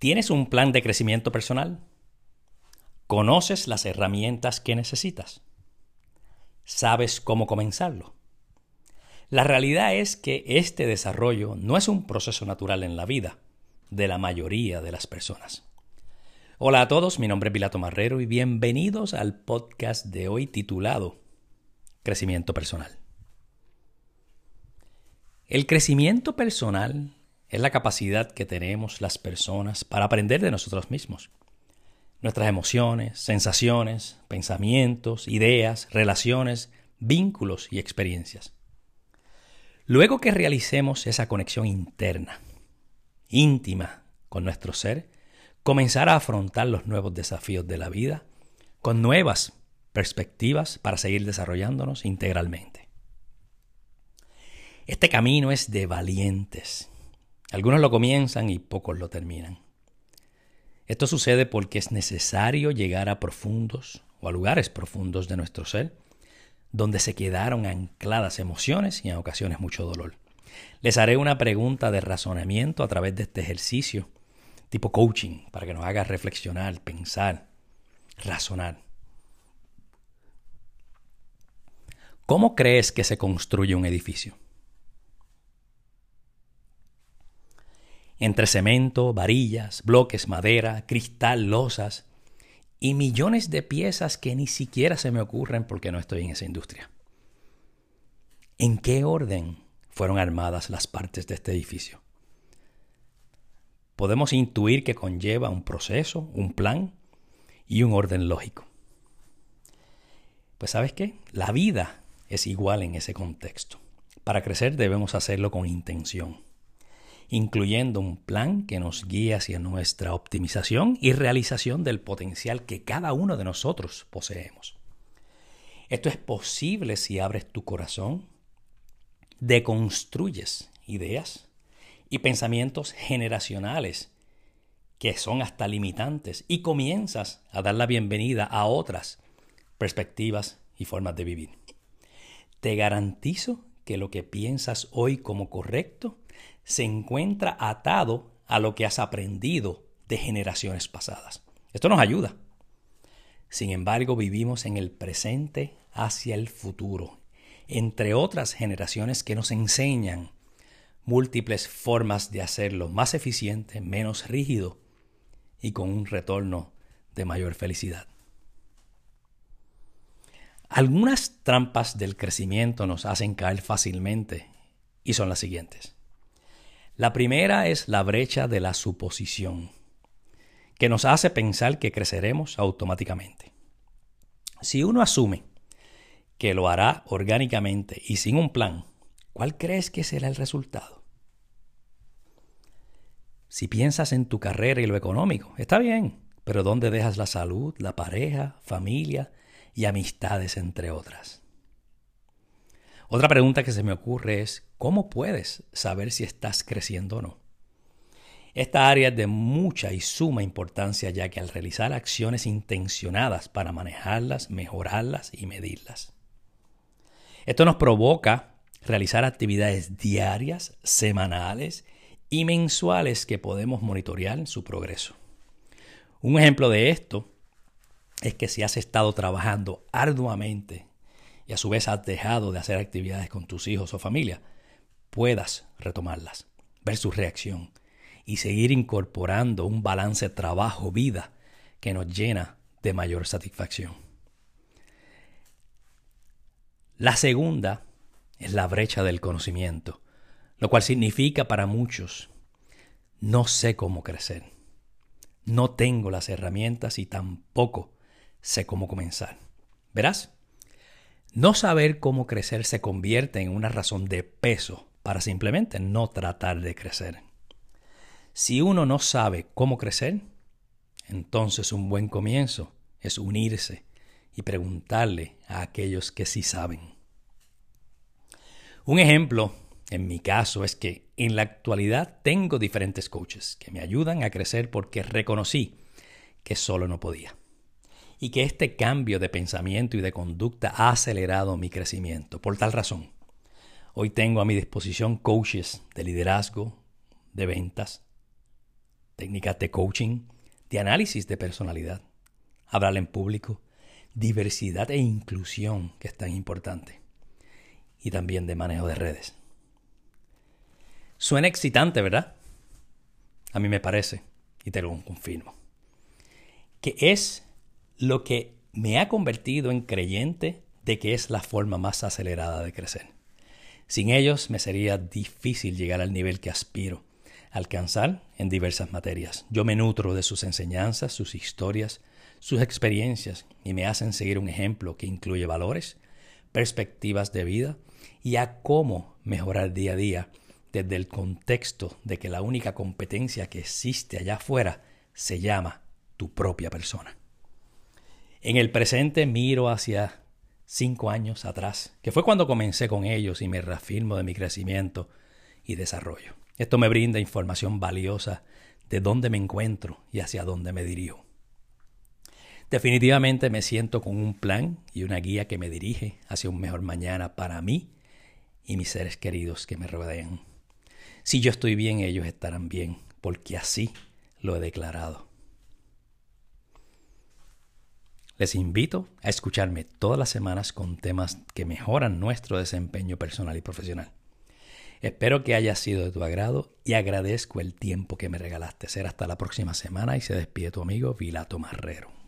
¿Tienes un plan de crecimiento personal? ¿Conoces las herramientas que necesitas? ¿Sabes cómo comenzarlo? La realidad es que este desarrollo no es un proceso natural en la vida de la mayoría de las personas. Hola a todos, mi nombre es Pilato Marrero y bienvenidos al podcast de hoy titulado Crecimiento Personal. El crecimiento personal es la capacidad que tenemos las personas para aprender de nosotros mismos. Nuestras emociones, sensaciones, pensamientos, ideas, relaciones, vínculos y experiencias. Luego que realicemos esa conexión interna, íntima con nuestro ser, comenzar a afrontar los nuevos desafíos de la vida con nuevas perspectivas para seguir desarrollándonos integralmente. Este camino es de valientes, algunos lo comienzan y pocos lo terminan. Esto sucede porque es necesario llegar a profundos o a lugares profundos de nuestro ser, donde se quedaron ancladas emociones y en ocasiones mucho dolor. Les haré una pregunta de razonamiento a través de este ejercicio, tipo coaching, para que nos haga reflexionar, pensar, razonar. ¿Cómo crees que se construye un edificio? Entre cemento, varillas, bloques, madera, cristal, losas y millones de piezas que ni siquiera se me ocurren porque no estoy en esa industria. ¿En qué orden fueron armadas las partes de este edificio? Podemos intuir que conlleva un proceso, un plan y un orden lógico. Pues sabes qué? La vida es igual en ese contexto. Para crecer debemos hacerlo con intención incluyendo un plan que nos guíe hacia nuestra optimización y realización del potencial que cada uno de nosotros poseemos. Esto es posible si abres tu corazón, deconstruyes ideas y pensamientos generacionales que son hasta limitantes y comienzas a dar la bienvenida a otras perspectivas y formas de vivir. Te garantizo que lo que piensas hoy como correcto se encuentra atado a lo que has aprendido de generaciones pasadas. Esto nos ayuda. Sin embargo, vivimos en el presente hacia el futuro, entre otras generaciones que nos enseñan múltiples formas de hacerlo más eficiente, menos rígido y con un retorno de mayor felicidad. Algunas trampas del crecimiento nos hacen caer fácilmente y son las siguientes. La primera es la brecha de la suposición, que nos hace pensar que creceremos automáticamente. Si uno asume que lo hará orgánicamente y sin un plan, ¿cuál crees que será el resultado? Si piensas en tu carrera y lo económico, está bien, pero ¿dónde dejas la salud, la pareja, familia y amistades, entre otras? Otra pregunta que se me ocurre es, ¿cómo puedes saber si estás creciendo o no? Esta área es de mucha y suma importancia ya que al realizar acciones intencionadas para manejarlas, mejorarlas y medirlas. Esto nos provoca realizar actividades diarias, semanales y mensuales que podemos monitorear su progreso. Un ejemplo de esto es que si has estado trabajando arduamente y a su vez has dejado de hacer actividades con tus hijos o familia, puedas retomarlas, ver su reacción y seguir incorporando un balance trabajo-vida que nos llena de mayor satisfacción. La segunda es la brecha del conocimiento, lo cual significa para muchos, no sé cómo crecer, no tengo las herramientas y tampoco sé cómo comenzar. Verás, no saber cómo crecer se convierte en una razón de peso para simplemente no tratar de crecer. Si uno no sabe cómo crecer, entonces un buen comienzo es unirse y preguntarle a aquellos que sí saben. Un ejemplo, en mi caso, es que en la actualidad tengo diferentes coaches que me ayudan a crecer porque reconocí que solo no podía y que este cambio de pensamiento y de conducta ha acelerado mi crecimiento. Por tal razón, hoy tengo a mi disposición coaches de liderazgo, de ventas, técnicas de coaching, de análisis de personalidad, hablar en público, diversidad e inclusión, que es tan importante, y también de manejo de redes. Suena excitante, ¿verdad? A mí me parece, y te lo confirmo, que es lo que me ha convertido en creyente de que es la forma más acelerada de crecer. Sin ellos me sería difícil llegar al nivel que aspiro alcanzar en diversas materias. Yo me nutro de sus enseñanzas, sus historias, sus experiencias y me hacen seguir un ejemplo que incluye valores, perspectivas de vida y a cómo mejorar día a día desde el contexto de que la única competencia que existe allá afuera se llama tu propia persona. En el presente miro hacia cinco años atrás, que fue cuando comencé con ellos y me reafirmo de mi crecimiento y desarrollo. Esto me brinda información valiosa de dónde me encuentro y hacia dónde me dirijo. Definitivamente me siento con un plan y una guía que me dirige hacia un mejor mañana para mí y mis seres queridos que me rodean. Si yo estoy bien, ellos estarán bien, porque así lo he declarado. Les invito a escucharme todas las semanas con temas que mejoran nuestro desempeño personal y profesional. Espero que haya sido de tu agrado y agradezco el tiempo que me regalaste. Será hasta la próxima semana y se despide tu amigo Vilato Marrero.